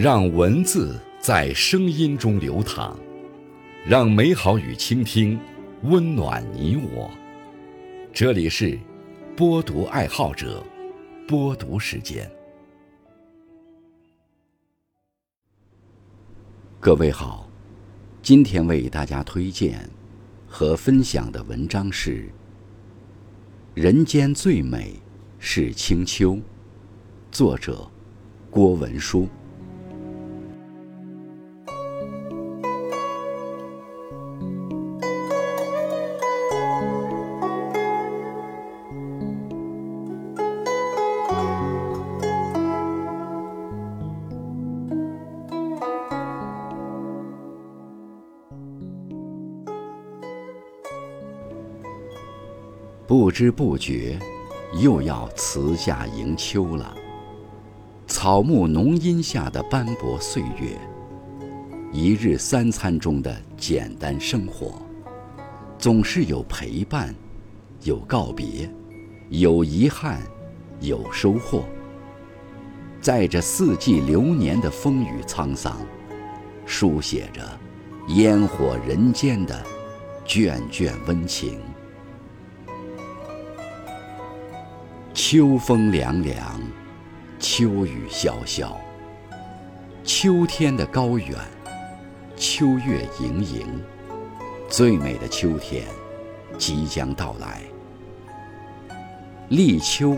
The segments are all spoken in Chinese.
让文字在声音中流淌，让美好与倾听温暖你我。这里是播读爱好者播读时间。各位好，今天为大家推荐和分享的文章是《人间最美是清秋》，作者郭文书。不知不觉，又要辞夏迎秋了。草木浓荫下的斑驳岁月，一日三餐中的简单生活，总是有陪伴，有告别，有遗憾，有收获。在这四季流年的风雨沧桑，书写着烟火人间的卷卷温情。秋风凉凉，秋雨潇潇。秋天的高远，秋月盈盈，最美的秋天即将到来。立秋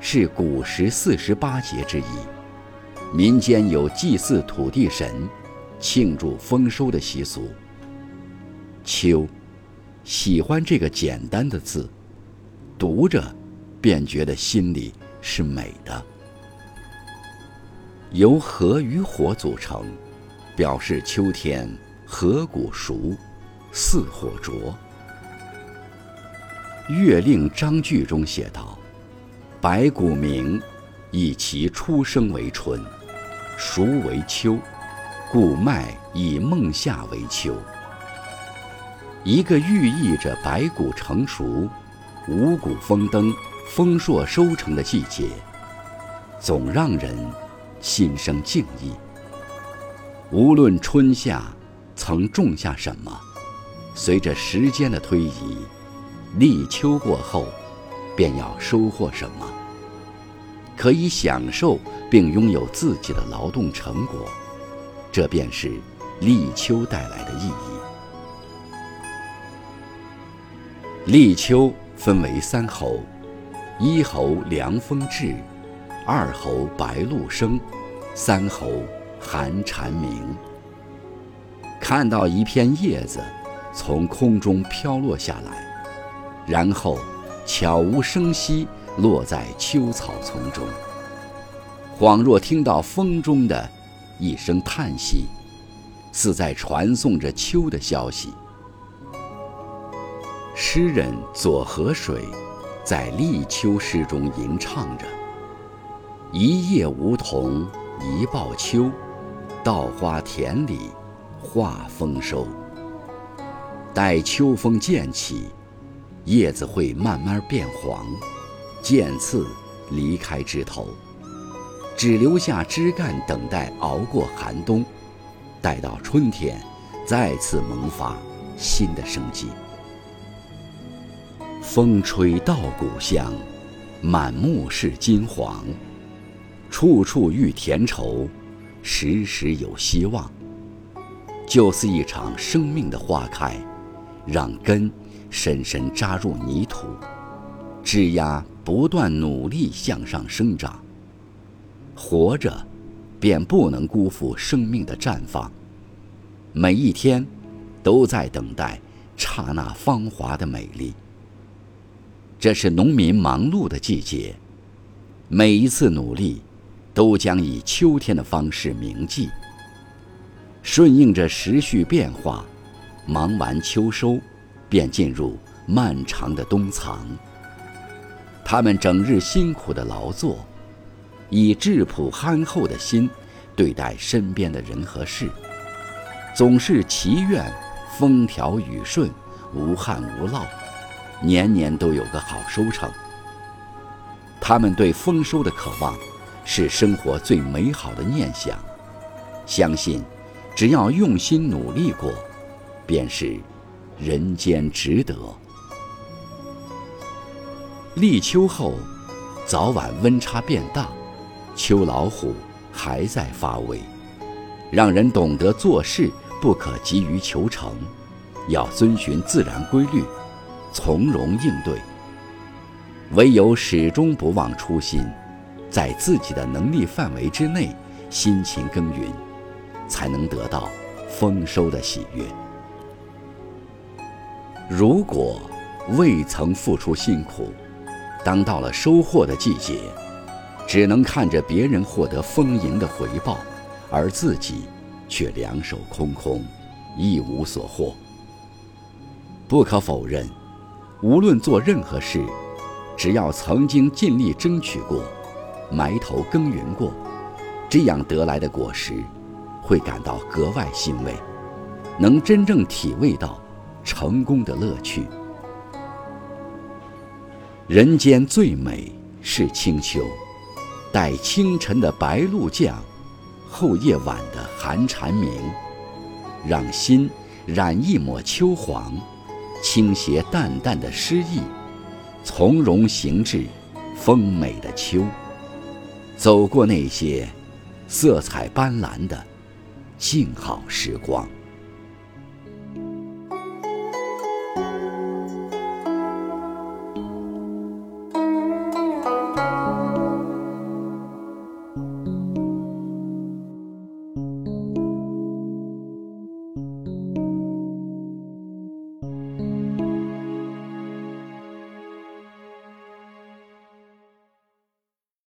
是古时四十八节之一，民间有祭祀土地神、庆祝丰收的习俗。秋，喜欢这个简单的字，读着。便觉得心里是美的。由禾与火组成，表示秋天禾谷熟，似火灼。《月令章句》中写道：“白骨鸣，以其出生为春，熟为秋，故麦以孟夏为秋。”一个寓意着白骨成熟，五谷丰登。丰硕收成的季节，总让人心生敬意。无论春夏曾种下什么，随着时间的推移，立秋过后，便要收获什么。可以享受并拥有自己的劳动成果，这便是立秋带来的意义。立秋分为三候。一候凉风至，二候白露生，三候寒蝉鸣。看到一片叶子从空中飘落下来，然后悄无声息落在秋草丛中，恍若听到风中的一声叹息，似在传送着秋的消息。诗人左河水。在立秋诗中吟唱着：“一叶梧桐一报秋，稻花田里话丰收。待秋风渐起，叶子会慢慢变黄，渐次离开枝头，只留下枝干等待熬过寒冬，待到春天，再次萌发新的生机。”风吹稻谷香，满目是金黄，处处遇田畴，时时有希望。就似一场生命的花开，让根深深扎入泥土，枝丫不断努力向上生长。活着，便不能辜负生命的绽放。每一天，都在等待刹那芳华的美丽。这是农民忙碌的季节，每一次努力，都将以秋天的方式铭记。顺应着时序变化，忙完秋收，便进入漫长的冬藏。他们整日辛苦的劳作，以质朴憨厚的心对待身边的人和事，总是祈愿风调雨顺，无旱无涝。年年都有个好收成。他们对丰收的渴望，是生活最美好的念想。相信，只要用心努力过，便是人间值得。立秋后，早晚温差变大，秋老虎还在发威，让人懂得做事不可急于求成，要遵循自然规律，从容应对。唯有始终不忘初心，在自己的能力范围之内辛勤耕耘，才能得到丰收的喜悦。如果未曾付出辛苦，当到了收获的季节，只能看着别人获得丰盈的回报，而自己却两手空空，一无所获。不可否认，无论做任何事，只要曾经尽力争取过，埋头耕耘过，这样得来的果实，会感到格外欣慰，能真正体味到成功的乐趣。人间最美是清秋，待清晨的白露降，后夜晚的寒蝉鸣，让心染一抹秋黄，倾斜淡淡的诗意，从容行至丰美的秋。走过那些色彩斑斓的静好时光。